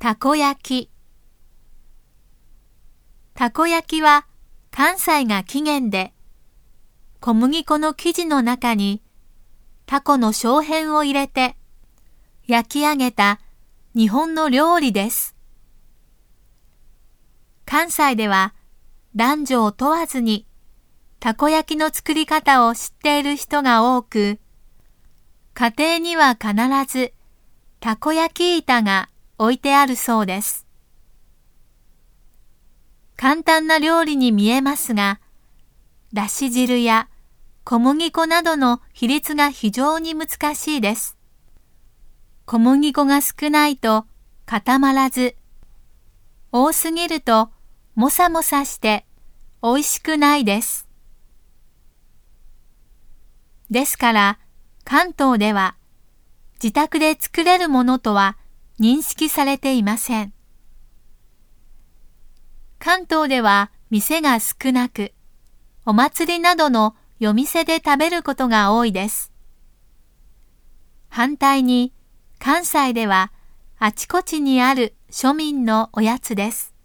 たこ焼き。たこ焼きは関西が起源で、小麦粉の生地の中にタコの小片を入れて焼き上げた日本の料理です。関西では男女を問わずにたこ焼きの作り方を知っている人が多く、家庭には必ずたこ焼き板が置いてあるそうです。簡単な料理に見えますが、だし汁や小麦粉などの比率が非常に難しいです。小麦粉が少ないと固まらず、多すぎるともさもさして美味しくないです。ですから関東では自宅で作れるものとは認識されていません。関東では店が少なく、お祭りなどの夜店で食べることが多いです。反対に関西ではあちこちにある庶民のおやつです。